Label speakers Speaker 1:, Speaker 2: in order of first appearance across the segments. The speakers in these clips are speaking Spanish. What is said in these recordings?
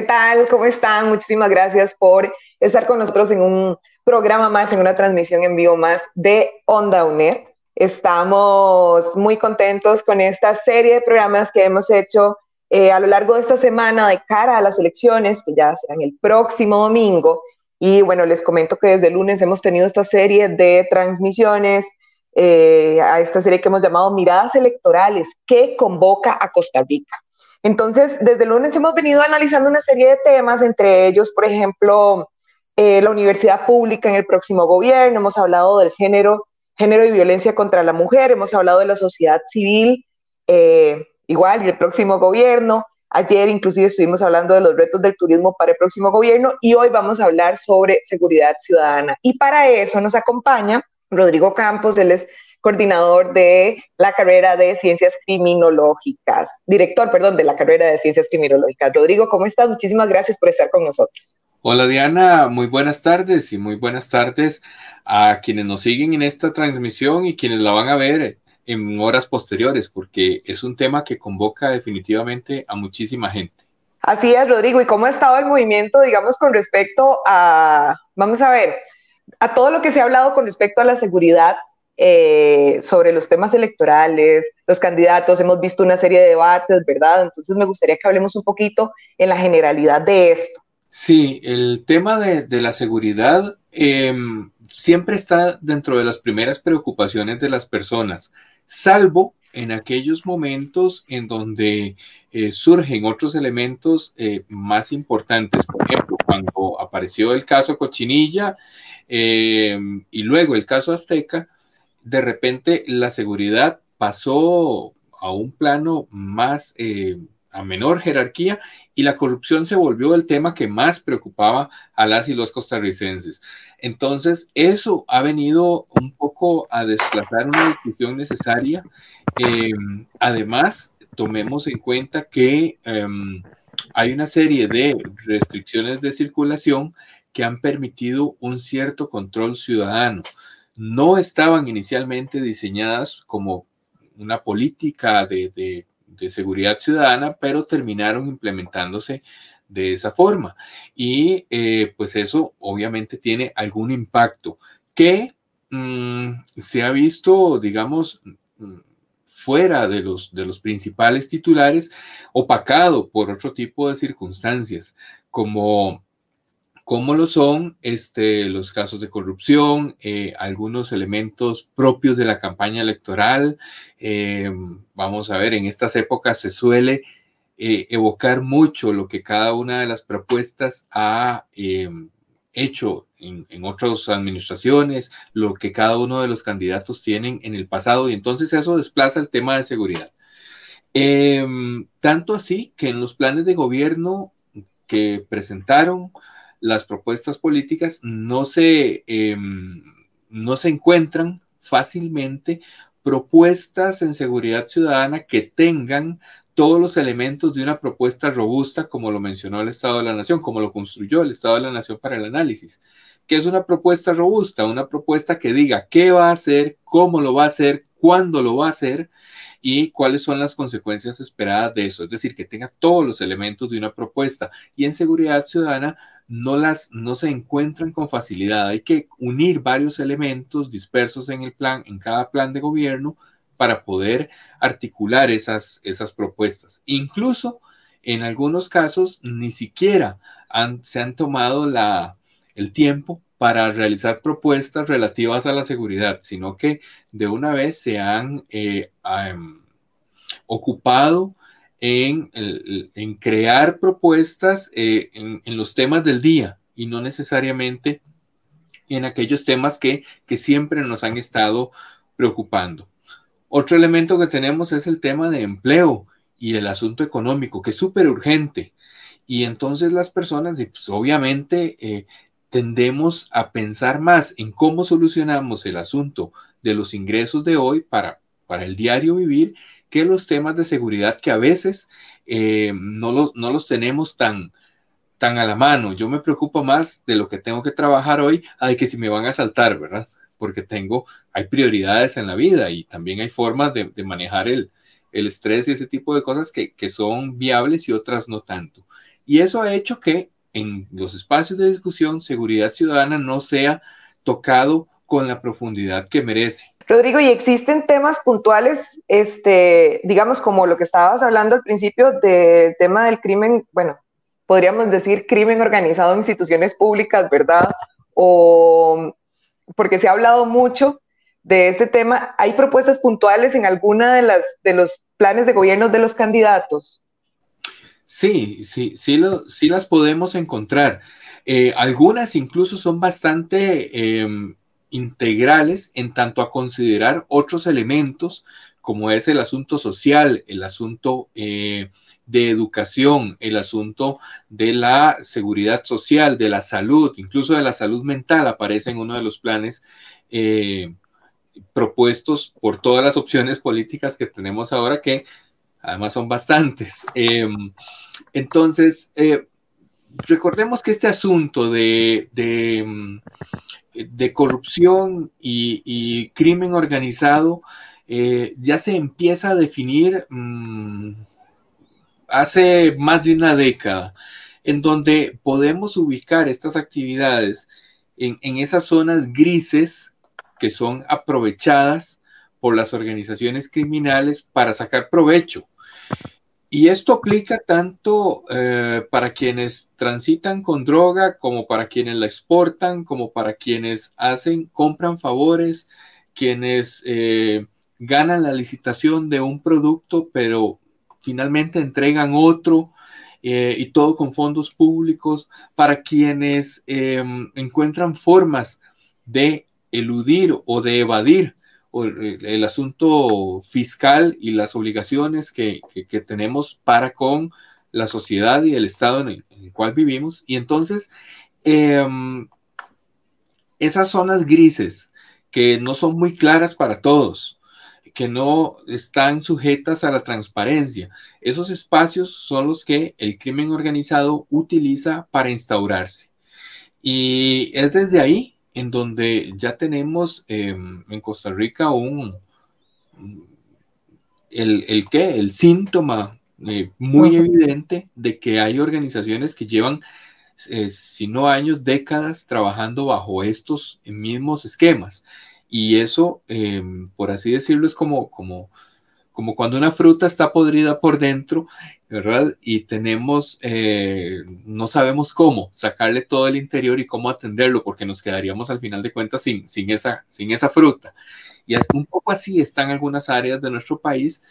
Speaker 1: ¿Qué tal? ¿Cómo están? Muchísimas gracias por estar con nosotros en un programa más, en una transmisión en vivo más de Onda UNED. Estamos muy contentos con esta serie de programas que hemos hecho eh, a lo largo de esta semana de cara a las elecciones, que ya serán el próximo domingo. Y bueno, les comento que desde el lunes hemos tenido esta serie de transmisiones, eh, a esta serie que hemos llamado Miradas Electorales, que convoca a Costa Rica. Entonces, desde el lunes hemos venido analizando una serie de temas, entre ellos, por ejemplo, eh, la universidad pública en el próximo gobierno, hemos hablado del género, género y violencia contra la mujer, hemos hablado de la sociedad civil, eh, igual, y el próximo gobierno. Ayer inclusive estuvimos hablando de los retos del turismo para el próximo gobierno y hoy vamos a hablar sobre seguridad ciudadana. Y para eso nos acompaña Rodrigo Campos, él es coordinador de la carrera de Ciencias Criminológicas, director, perdón, de la carrera de Ciencias Criminológicas. Rodrigo, ¿cómo estás? Muchísimas gracias por estar con nosotros.
Speaker 2: Hola Diana, muy buenas tardes y muy buenas tardes a quienes nos siguen en esta transmisión y quienes la van a ver en horas posteriores, porque es un tema que convoca definitivamente a muchísima gente.
Speaker 1: Así es, Rodrigo. ¿Y cómo ha estado el movimiento, digamos, con respecto a, vamos a ver, a todo lo que se ha hablado con respecto a la seguridad eh, sobre los temas electorales, los candidatos, hemos visto una serie de debates, ¿verdad? Entonces me gustaría que hablemos un poquito en la generalidad de esto.
Speaker 2: Sí, el tema de, la seguridad eh, siempre está dentro de las primeras preocupaciones de las personas, salvo en aquellos momentos en donde eh, surgen otros elementos eh, más importantes. Por ejemplo, cuando apareció el caso Cochinilla eh, y luego el caso Azteca, de repente la seguridad pasó a un plano más, eh, a menor jerarquía y la corrupción se volvió el tema que más preocupaba a las y los costarricenses. Entonces, eso ha venido un poco a desplazar una discusión necesaria. Eh, además, tomemos en cuenta que eh, hay una serie de restricciones de circulación que han permitido un cierto control ciudadano no estaban inicialmente diseñadas como una política de, de, seguridad ciudadana, pero terminaron implementándose de esa forma. Y eh, pues eso obviamente tiene algún impacto que mmm, se ha visto, digamos, fuera de los, de los principales titulares, opacado por otro tipo de circunstancias, como como lo son este, los casos de corrupción, eh, algunos elementos propios de la campaña electoral. Eh, vamos a ver, en estas épocas se suele eh, evocar mucho lo que cada una de las propuestas ha hecho en, en, otras administraciones, lo que cada uno de los candidatos tienen en el pasado, y entonces eso desplaza el tema de seguridad. tanto así que en los planes de gobierno que presentaron, las propuestas políticas no se, eh, no se encuentran fácilmente propuestas en seguridad ciudadana que tengan todos los elementos de una propuesta robusta, como lo mencionó el Estado de la Nación, como lo construyó el Estado de la Nación para el análisis. ¿Qué es una propuesta robusta? Una propuesta que diga qué va a hacer, cómo lo va a hacer, cuándo lo va a hacer y cuáles son las consecuencias esperadas de eso. Es decir, que tenga todos los elementos de una propuesta. Y en seguridad ciudadana no, las, no se encuentran con facilidad. Hay que unir varios elementos dispersos en el plan, en cada plan de gobierno, para poder articular esas, esas propuestas. Incluso en algunos casos ni siquiera han, se han tomado la, el tiempo para realizar propuestas relativas a la seguridad, sino que de una vez se han eh, ocupado en, crear propuestas eh, en, en, los temas del día y no necesariamente en aquellos temas que, que siempre nos han estado preocupando. Otro elemento que tenemos es el tema de empleo y el asunto económico, que es súper urgente. Y entonces las personas, pues, obviamente, eh, tendemos a pensar más en cómo solucionamos el asunto de los ingresos de hoy para, para el diario vivir que los temas de seguridad que a veces eh, no, no los tenemos tan, tan a la mano. Yo me preocupo más de lo que tengo que trabajar hoy, ay, que si me van a saltar, ¿verdad? Porque tengo, hay prioridades en la vida y también hay formas de, manejar el, el, estrés y ese tipo de cosas que, que son viables y otras no tanto. Y eso ha hecho que en los espacios de discusión, seguridad ciudadana no sea tocado con la profundidad que merece.
Speaker 1: Rodrigo, ¿y existen temas puntuales, este, digamos, como lo que estabas hablando al principio del tema del crimen, bueno, podríamos decir crimen organizado en instituciones públicas, ¿verdad? O porque se ha hablado mucho de este tema. ¿Hay propuestas puntuales en alguna de las de los planes de gobierno de los candidatos?
Speaker 2: Sí, sí, sí, lo, sí las podemos encontrar. Eh, algunas incluso son bastante em, integrales en tanto a considerar otros elementos como es el asunto social, el asunto eh, de educación, el asunto de la seguridad social, de la salud, incluso de la salud mental, aparece en uno de los planes eh, propuestos por todas las opciones políticas que tenemos ahora, que además son bastantes. Em, entonces, eh, recordemos que este asunto de, de, mm, corrupción y, crimen organizado eh, ya se empieza a definir mm, hace más de una década, en donde podemos ubicar estas actividades en, esas zonas grises que son aprovechadas por las organizaciones criminales para sacar provecho. Y esto aplica tanto eh, para quienes transitan con droga, como para quienes la exportan, como para quienes hacen, compran favores, quienes eh, ganan la licitación de un producto, pero finalmente entregan otro eh, y todo con fondos públicos para quienes em, encuentran formas de eludir o de evadir el, asunto fiscal y las obligaciones que, tenemos para con la sociedad y el estado en el, cual vivimos. Y entonces, em, esas zonas grises que no son muy claras para todos, que no están sujetas a la transparencia. Esos espacios son los que el crimen organizado utiliza para instaurarse. Y es desde ahí en donde ya tenemos em, en Costa Rica un, el, el qué, el síntoma eh, muy evidente de que hay organizaciones que llevan, eh, si no años, décadas trabajando bajo estos mismos esquemas. Y eso, em, por así decirlo, es como, como, como cuando una fruta está podrida por dentro, ¿verdad? Y tenemos, eh, no sabemos cómo sacarle todo el interior y cómo atenderlo, porque nos quedaríamos al final de cuentas sin, sin, esa, sin esa fruta. Y es un poco así están algunas áreas de nuestro país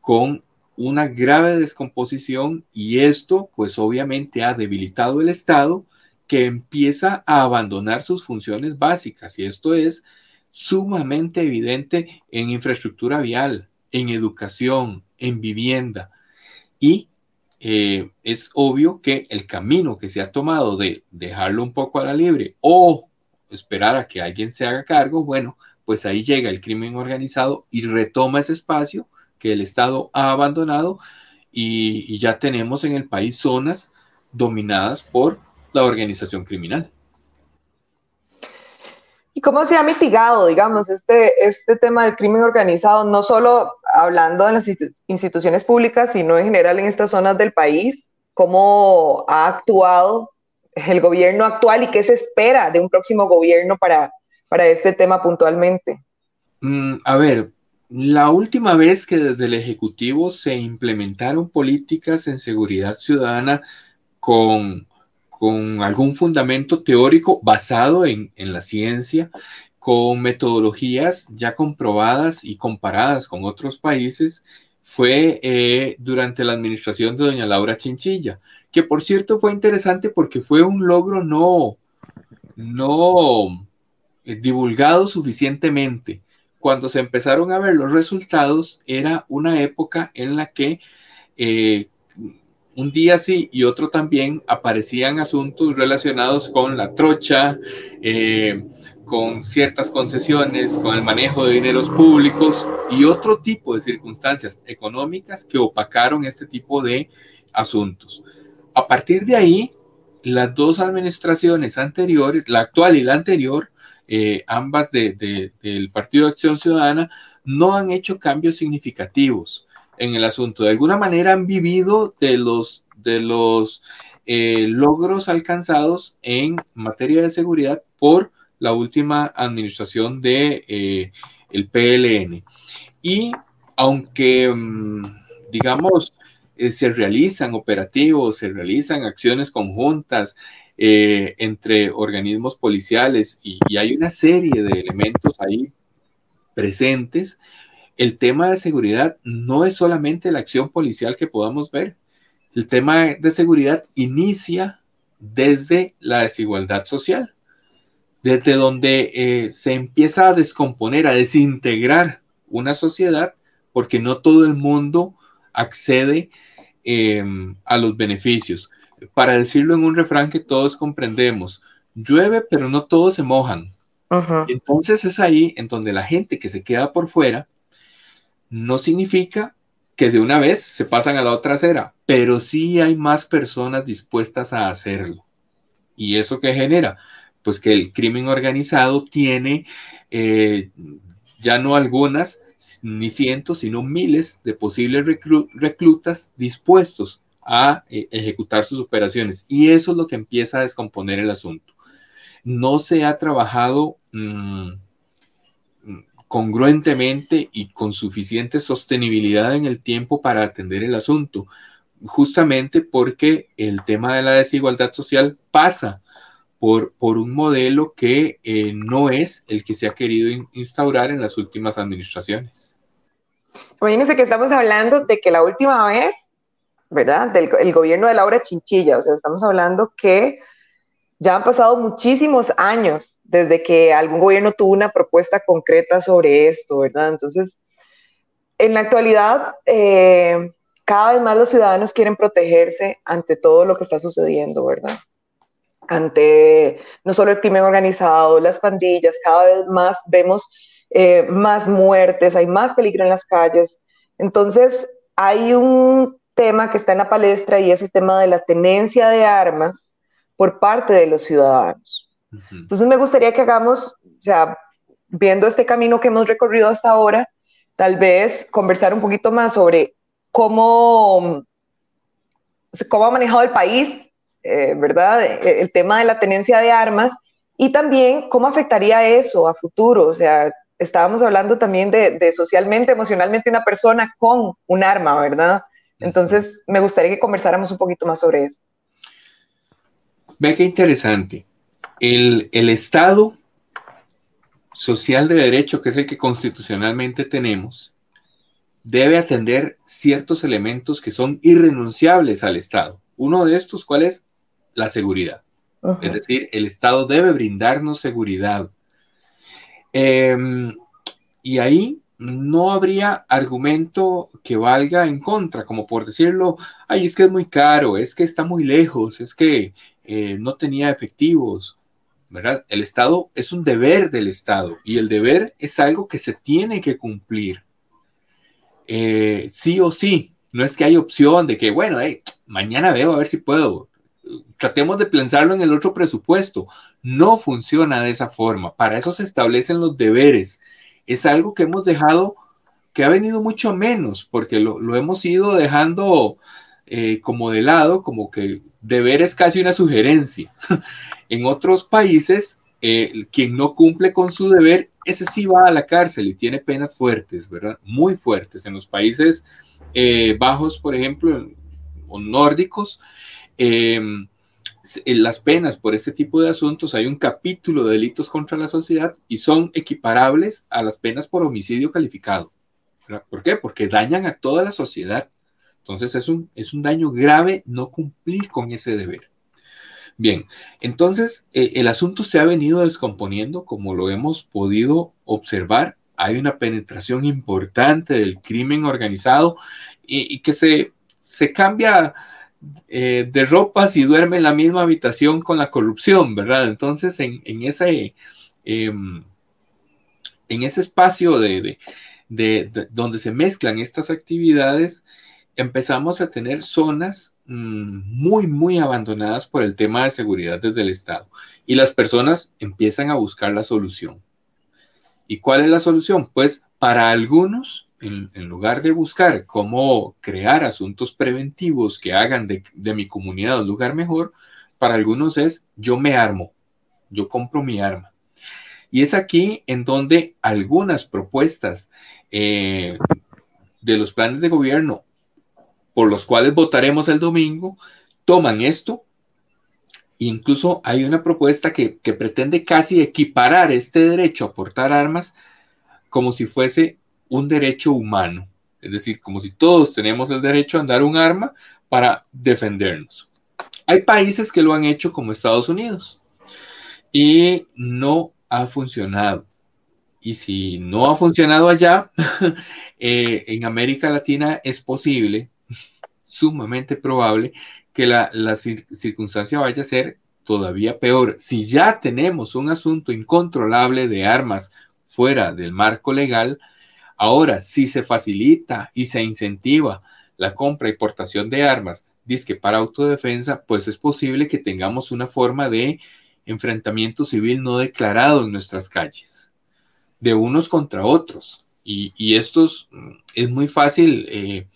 Speaker 2: con una grave descomposición y esto pues obviamente ha debilitado el Estado que empieza a abandonar sus funciones básicas y esto es sumamente evidente en infraestructura vial, en educación, en vivienda. Y eh, es obvio que el camino que se ha tomado de dejarlo un poco a la libre o esperar a que alguien se haga cargo, bueno, pues ahí llega el crimen organizado y retoma ese espacio que el Estado ha abandonado y ya tenemos en el país zonas dominadas por la organización criminal.
Speaker 1: ¿Y cómo se ha mitigado, digamos, este, este tema del crimen organizado, no solo hablando en las instituciones públicas, sino en general en estas zonas del país? ¿Cómo ha actuado el gobierno actual y qué se espera de un próximo gobierno para, para este tema puntualmente?
Speaker 2: Mm, a ver, la última vez que desde el Ejecutivo se implementaron políticas en seguridad ciudadana con con algún fundamento teórico basado en, la ciencia, con metodologías ya comprobadas y comparadas con otros países, fue eh, durante la administración de doña Laura Chinchilla, que por cierto fue interesante porque fue un logro no, no eh, divulgado suficientemente. Cuando se empezaron a ver los resultados, era una época en la que eh, un día sí y otro también aparecían asuntos relacionados con la trocha, eh, con ciertas concesiones, con el manejo de dineros públicos y otro tipo de circunstancias económicas que opacaron este tipo de asuntos. A partir de ahí, las dos administraciones anteriores, la actual y la anterior, eh, ambas del Partido de Acción Ciudadana, no han hecho cambios significativos en el asunto. De alguna manera han vivido de los, de los eh, logros alcanzados en materia de seguridad por la última administración de eh, el PLN. Y aunque, mm, digamos, eh, se realizan operativos, se realizan acciones conjuntas entre organismos policiales y, y hay una serie de elementos ahí presentes, el tema de seguridad no es solamente la acción policial que podamos ver. El tema de seguridad inicia desde la desigualdad social, desde donde eh, se empieza a descomponer, a desintegrar una sociedad, porque no todo el mundo accede em, a los beneficios. Para decirlo en un refrán que todos comprendemos, llueve, pero no todos se mojan. Entonces es ahí en donde la gente que se queda por fuera no significa que de una vez se pasan a la otra acera, pero sí hay más personas dispuestas a hacerlo. ¿Y eso qué genera? Pues que el crimen organizado tiene eh, ya no algunas, ni cientos, sino miles de posibles reclutas dispuestos a eh, ejecutar sus operaciones. Y eso es lo que empieza a descomponer el asunto. No se ha trabajado mm, congruentemente y con suficiente sostenibilidad en el tiempo para atender el asunto, justamente porque el tema de la desigualdad social pasa por, por un modelo que eh, no es el que se ha querido instaurar en las últimas administraciones.
Speaker 1: Imagínense que estamos hablando de que la última vez, ¿verdad? Del el gobierno de Laura Chinchilla, o sea, estamos hablando que ya han pasado muchísimos años desde que algún gobierno tuvo una propuesta concreta sobre esto, ¿verdad? Entonces, en la actualidad, eh, cada vez más los ciudadanos quieren protegerse ante todo lo que está sucediendo, ¿verdad? Ante no solo el crimen organizado, las pandillas, cada vez más vemos eh, más muertes, hay más peligro en las calles. Entonces, hay un tema que está en la palestra y es el tema de la tenencia de armas por parte de los ciudadanos. Entonces me gustaría que hagamos, o sea, viendo este camino que hemos recorrido hasta ahora, tal vez conversar un poquito más sobre cómo, cómo ha manejado el país, eh, ¿verdad? E, el tema de la tenencia de armas y también cómo afectaría eso a futuro. O sea, estábamos hablando también de, de socialmente, emocionalmente una persona con un arma, ¿verdad? Entonces, me gustaría que conversáramos un poquito más sobre esto.
Speaker 2: Ve qué interesante. El, Estado social de derecho, que es el que constitucionalmente tenemos, debe atender ciertos elementos que son irrenunciables al Estado. Uno de estos, ¿cuál es? La seguridad. Es decir, el Estado debe brindarnos seguridad. Em, y ahí no habría argumento que valga en contra, como por decirlo, ay, es que es muy caro, es que está muy lejos, es que eh, no tenía efectivos, ¿verdad? El Estado es un deber del Estado y el deber es algo que se tiene que cumplir. Eh, sí o sí, no es que hay opción de que, bueno, mañana veo a ver si puedo. Tratemos de pensarlo en el otro presupuesto. No funciona de esa forma. Para eso se establecen los deberes. Es algo que hemos dejado, que ha venido mucho menos, porque lo, hemos ido dejando eh, como de lado, como que deber es casi una sugerencia. en otros países, eh, quien no cumple con su deber, ese sí va a la cárcel y tiene penas fuertes, ¿verdad? Muy fuertes. En los países eh, bajos, por ejemplo, o nórdicos, em, las penas por este tipo de asuntos, hay un capítulo de delitos contra la sociedad y son equiparables a las penas por homicidio calificado. ¿Por qué? Porque dañan a toda la sociedad. Entonces es un, es un daño grave no cumplir con ese deber. Bien, entonces eh, el asunto se ha venido descomponiendo como lo hemos podido observar. Hay una penetración importante del crimen organizado y, que se, se cambia eh, de ropas y duerme en la misma habitación con la corrupción, ¿verdad? Entonces, en, ese, em, en ese espacio de, donde se mezclan estas actividades, empezamos a tener zonas mm, muy, muy abandonadas por el tema de seguridad desde el Estado. Y las personas empiezan a buscar la solución. ¿Y cuál es la solución? Pues para algunos en, lugar de buscar cómo crear asuntos preventivos que hagan de, mi comunidad un lugar mejor, para algunos es yo me armo, yo compro mi arma. Y es aquí en donde algunas propuestas eh, de los planes de gobierno por los cuales votaremos el domingo toman esto. Incluso hay una propuesta que, que pretende casi equiparar este derecho a portar armas como si fuese un derecho humano, es decir, como si todos tenemos el derecho a andar un arma para defendernos. Hay países que lo han hecho como Estados Unidos y no ha funcionado. Y si no ha funcionado allá, eh, en América Latina es posible, sumamente probable, que la, la circunstancia vaya a ser todavía peor. Si ya tenemos un asunto incontrolable de armas fuera del marco legal, Ahora, si se facilita y se incentiva la compra y portación de armas, disque para autodefensa, pues es posible que tengamos una forma de enfrentamiento civil no declarado en nuestras calles, de unos contra otros. Y, esto es muy fácil eh,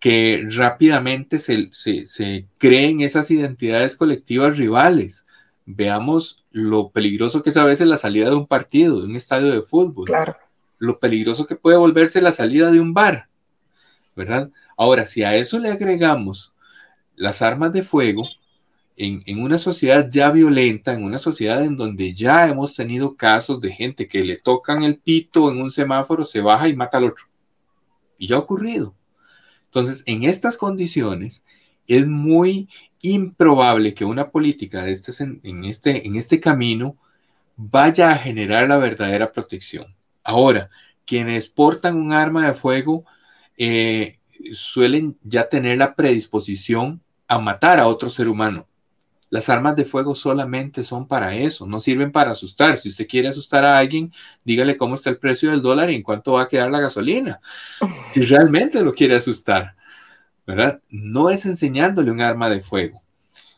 Speaker 2: que rápidamente se, se creen esas identidades colectivas rivales. Veamos lo peligroso que es a veces la salida de un partido, de un estadio de fútbol.
Speaker 1: Claro
Speaker 2: lo peligroso que puede volverse la salida de un bar, ¿verdad? Ahora, si a eso le agregamos las armas de fuego, en, una sociedad ya violenta, en una sociedad en donde ya hemos tenido casos de gente que le tocan el pito en un semáforo, se baja y mata al otro. Y ya ha ocurrido. Entonces, en estas condiciones, es muy improbable que una política de este, en, este, en este camino vaya a generar la verdadera protección. Ahora, quienes portan un arma de fuego eh, suelen ya tener la predisposición a matar a otro ser humano. Las armas de fuego solamente son para eso, no sirven para asustar. Si usted quiere asustar a alguien, dígale cómo está el precio del dólar y en cuánto va a quedar la gasolina. Si realmente lo quiere asustar, ¿verdad? No es enseñándole un arma de fuego,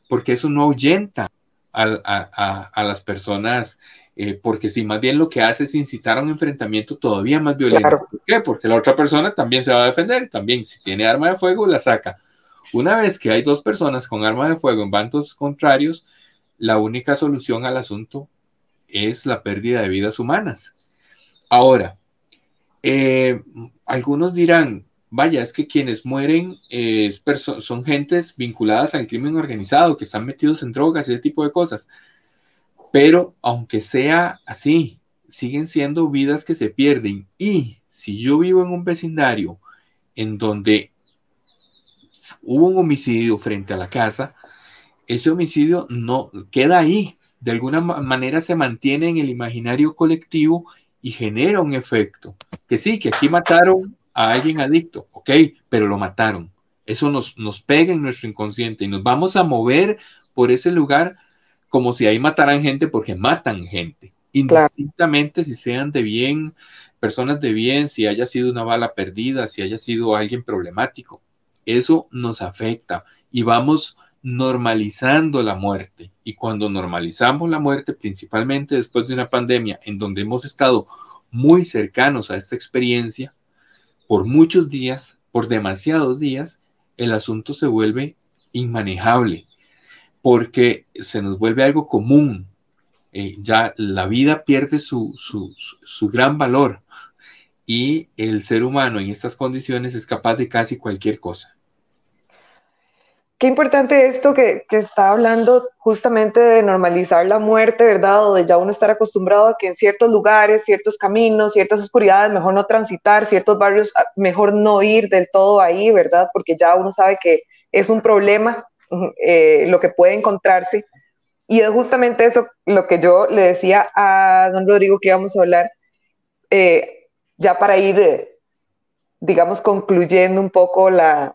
Speaker 2: porque eso no ahuyenta a las personas eh, porque si más bien lo que hace es incitar a un enfrentamiento todavía más violento. ¿Por qué? Porque la otra persona también se va a defender, también si tiene arma de fuego la saca. Una vez que hay dos personas con arma de fuego en bandos contrarios, la única solución al asunto es la pérdida de vidas humanas. Ahora, eh, algunos dirán, vaya, es que quienes mueren eh, son gentes vinculadas al crimen organizado, que están metidos en drogas y ese tipo de cosas. Pero aunque sea así, siguen siendo vidas que se pierden. Y si yo vivo en un vecindario en donde hubo un homicidio frente a la casa, ese homicidio no queda ahí. De alguna manera se mantiene en el imaginario colectivo y genera un efecto. Que sí, que aquí mataron a alguien adicto, ok, pero lo mataron. Eso nos, nos pega en nuestro inconsciente y nos vamos a mover por ese lugar como si ahí mataran gente porque matan gente, indistintamente si sean de bien, personas de bien, si haya sido una bala perdida, si haya sido alguien problemático. Eso nos afecta y vamos normalizando la muerte. Y cuando normalizamos la muerte, principalmente después de una pandemia en donde hemos estado muy cercanos a esta experiencia, por muchos días, por demasiados días, el asunto se vuelve inmanejable porque se nos vuelve algo común. Eh, ya la vida pierde su, su, gran valor y el ser humano en estas condiciones es capaz de casi cualquier cosa.
Speaker 1: Qué importante esto que, que, está hablando justamente de normalizar la muerte, ¿verdad? O de ya uno estar acostumbrado a que en ciertos lugares, ciertos caminos, ciertas oscuridades, mejor no transitar, ciertos barrios, ah, mejor no ir del todo ahí, ¿verdad? Porque ya uno sabe que es un problema eh, lo que puede encontrarse. Y es justamente eso lo que yo le decía a don Rodrigo que íbamos a hablar, eh, ya para ir, eh, digamos, concluyendo un poco la,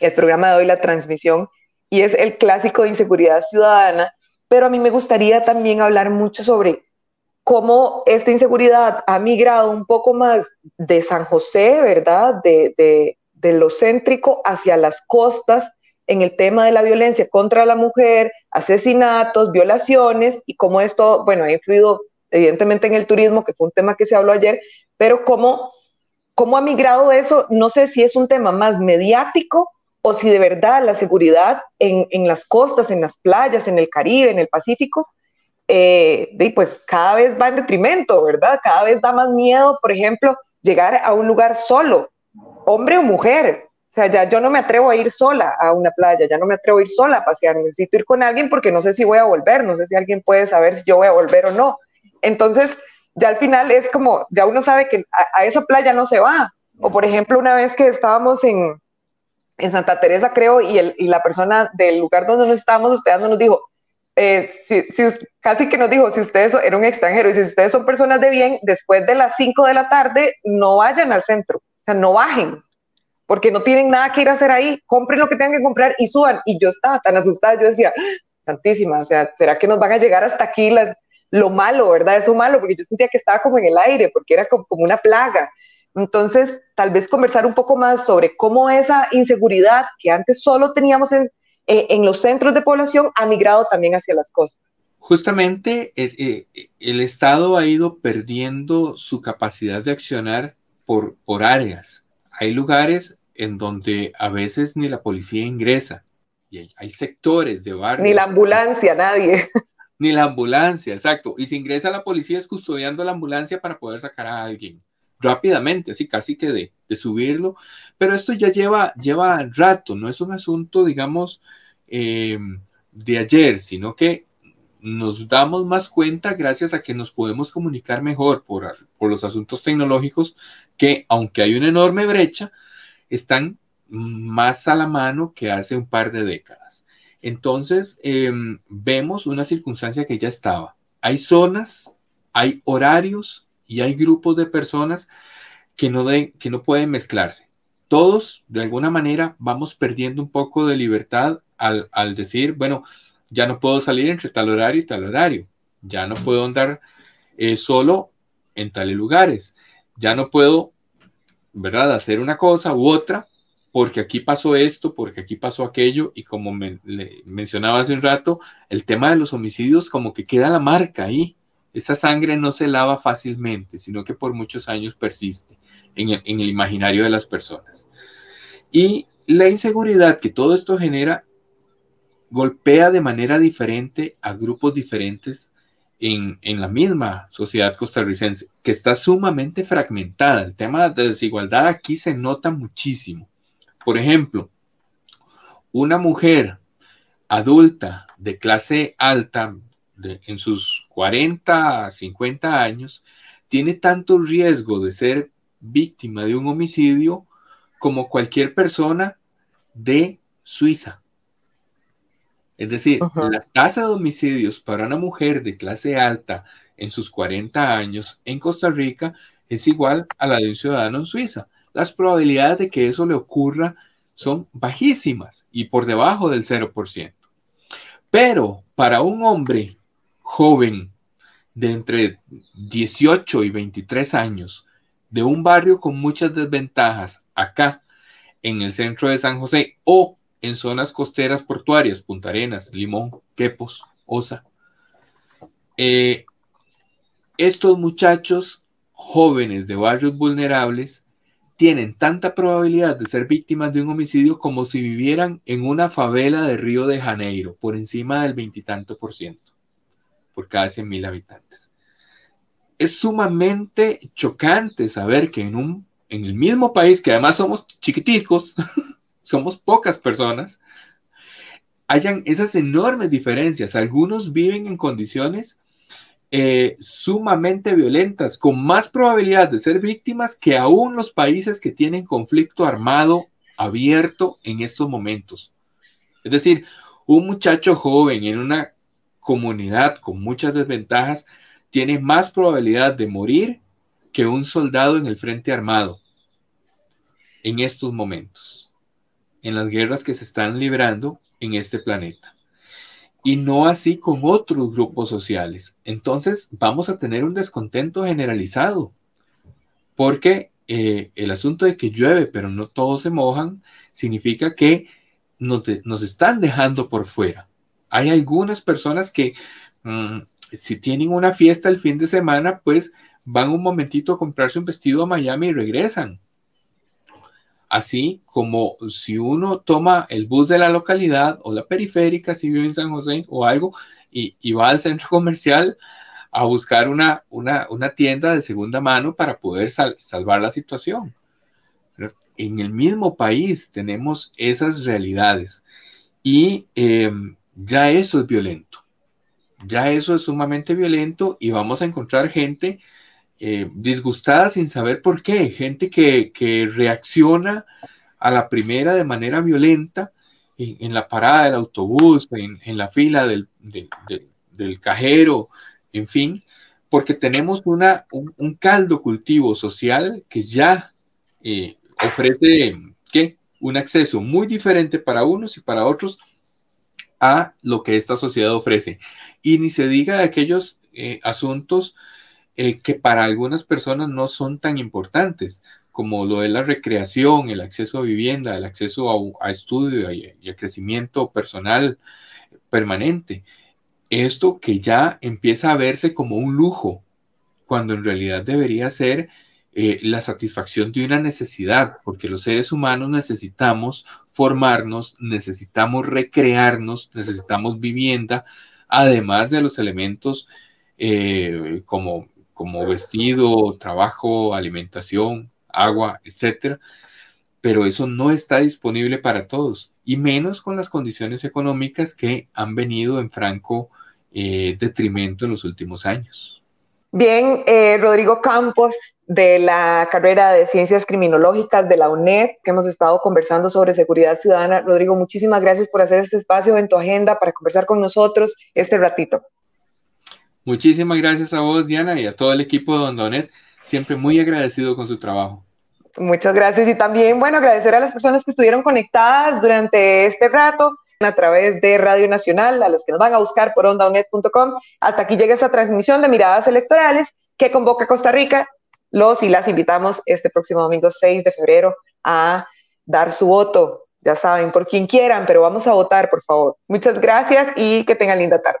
Speaker 1: el programa de hoy, la transmisión, y es el clásico de inseguridad ciudadana, pero a mí me gustaría también hablar mucho sobre cómo esta inseguridad ha migrado un poco más de San José, ¿verdad? De, de, de lo céntrico hacia las costas en el tema de la violencia contra la mujer, asesinatos, violaciones y cómo esto, bueno, ha influido evidentemente en el turismo, que fue un tema que se habló ayer, pero cómo, cómo ha migrado eso, no sé si es un tema más mediático o si de verdad la seguridad en, en las costas, en las playas, en el Caribe, en el Pacífico, eh, pues cada vez va en detrimento, ¿verdad? Cada vez da más miedo, por ejemplo, llegar a un lugar solo, hombre o mujer, sea, ya yo no me atrevo a ir sola a una playa, ya no me atrevo a ir sola a pasear, necesito ir con alguien porque no sé si voy a volver, no sé si alguien puede saber si yo voy a volver o no. Entonces, ya al final es como, ya uno sabe que a, esa playa no se va. O por ejemplo, una vez que estábamos en, en Santa Teresa, creo, y, el, y la persona del lugar donde nos estábamos hospedando nos dijo, eh, si, casi que nos dijo, si ustedes era un extranjero, y si ustedes son personas de bien, después de las 5 de la tarde, no vayan al centro, o sea, no bajen, porque no tienen nada que ir a hacer ahí, compren lo que tengan que comprar y suban. Y yo estaba tan asustada, yo decía, ah, santísima, o sea, ¿será que nos van a llegar hasta aquí lo malo, verdad? Eso malo, porque yo sentía que estaba como en el aire, porque era como, una plaga. Entonces, tal vez conversar un poco más sobre cómo esa inseguridad que antes solo teníamos en, en los centros de población ha migrado también hacia las costas.
Speaker 2: Justamente eh, eh, el Estado ha ido perdiendo su capacidad de accionar por, por áreas. Hay lugares en donde a veces ni la policía ingresa. Y hay, sectores de barrios.
Speaker 1: Ni la ambulancia, nadie.
Speaker 2: Ni la ambulancia, exacto. Y si ingresa la policía es custodiando la ambulancia para poder sacar a alguien rápidamente, así casi que de, de subirlo. Pero esto ya lleva, lleva rato, no es un asunto, digamos, em, de ayer, sino que nos damos más cuenta gracias a que nos podemos comunicar mejor por, por los asuntos tecnológicos, que aunque hay una enorme brecha, están más a la mano que hace un par de décadas. Entonces, em, vemos una circunstancia que ya estaba. Hay zonas, hay horarios y hay grupos de personas que no, que no pueden mezclarse. Todos, de alguna manera, vamos perdiendo un poco de libertad al, al decir, bueno, ya no puedo salir entre tal horario y tal horario. Ya no puedo andar eh, solo en tales lugares. Ya no puedo ¿verdad? Hacer una cosa u otra, porque aquí pasó esto, porque aquí pasó aquello, y como me, mencionaba hace un rato, el tema de los homicidios como que queda la marca ahí. Esa sangre no se lava fácilmente, sino que por muchos años persiste en el, en imaginario de las personas. Y la inseguridad que todo esto genera golpea de manera diferente a grupos diferentes en, la misma sociedad costarricense, que está sumamente fragmentada. El tema de desigualdad aquí se nota muchísimo. Por ejemplo, una mujer adulta de clase alta, en sus 40, 50 años, tiene tanto riesgo de ser víctima de un homicidio como cualquier persona de Suiza. Es decir, la tasa de homicidios para una mujer de clase alta en sus 40 años en Costa Rica es igual a la de un ciudadano en Suiza. Las probabilidades de que eso le ocurra son bajísimas y por debajo del 0%. Pero para un hombre joven de entre 18 y 23 años, de un barrio con muchas desventajas acá en el centro de San José o en zonas costeras portuarias, Punta Arenas, Limón, Quepos, Osa. Eh, estos muchachos jóvenes de barrios vulnerables tienen tanta probabilidad de ser víctimas de un homicidio como si vivieran en una favela de Río de Janeiro, por encima del veintitanto por ciento, por cada 100 mil habitantes. Es sumamente chocante saber que en, un, en el mismo país, que además somos chiquiticos, somos pocas personas, hayan esas enormes diferencias. Algunos viven en condiciones eh, sumamente violentas, con más probabilidad de ser víctimas que aún los países que tienen conflicto armado abierto en estos momentos. Es decir, un muchacho joven en una comunidad con muchas desventajas tiene más probabilidad de morir que un soldado en el frente armado en estos momentos. en las guerras que se están librando en este planeta. Y no así con otros grupos sociales. Entonces vamos a tener un descontento generalizado, porque eh, el asunto de que llueve, pero no todos se mojan, significa que nos, están dejando por fuera. Hay algunas personas que mm, si tienen una fiesta el fin de semana, pues van un momentito a comprarse un vestido a Miami y regresan. Así como si uno toma el bus de la localidad o la periférica, si vive en San José o algo, y va al centro comercial a buscar una, una, tienda de segunda mano para poder salvar la situación. En el mismo país tenemos esas realidades y em, ya eso es violento. Ya eso es sumamente violento y vamos a encontrar gente eh, disgustada sin saber por qué, gente que, reacciona a la primera de manera violenta en, la parada del autobús, en, la fila del, del cajero, en fin, porque tenemos una, un, caldo cultivo social que ya eh, ofrece ¿qué? un acceso muy diferente para unos y para otros a lo que esta sociedad ofrece. Y ni se diga de aquellos eh, asuntos eh, que para algunas personas no son tan importantes, como lo de la recreación, el acceso a vivienda, el acceso a, estudio y, y a crecimiento personal permanente. Esto que ya empieza a verse como un lujo, cuando en realidad debería ser eh, la satisfacción de una necesidad, porque los seres humanos necesitamos formarnos, necesitamos recrearnos, necesitamos vivienda, además de los elementos eh, como, como vestido, trabajo, alimentación, agua, etcétera. Pero eso no está disponible para todos, y menos con las condiciones económicas que han venido en franco eh, detrimento en los últimos años.
Speaker 1: Bien, eh, Rodrigo Campos, de la carrera de Ciencias Criminológicas de la UNED, que hemos estado conversando sobre seguridad ciudadana. Rodrigo, muchísimas gracias por hacer este espacio en tu agenda para conversar con nosotros este ratito.
Speaker 2: Muchísimas gracias a vos, Diana, y a todo el equipo de Ondonet. Siempre muy agradecido con su trabajo.
Speaker 1: Muchas gracias y también, bueno, agradecer a las personas que estuvieron conectadas durante este rato a través de Radio Nacional, a los que nos van a buscar por ondaunet.com. Hasta aquí llega esta transmisión de Miradas Electorales que convoca Costa Rica. Los y las invitamos este próximo domingo 6 de febrero a dar su voto. Ya saben, por quien quieran, pero vamos a votar, por favor. Muchas gracias y que tengan linda tarde.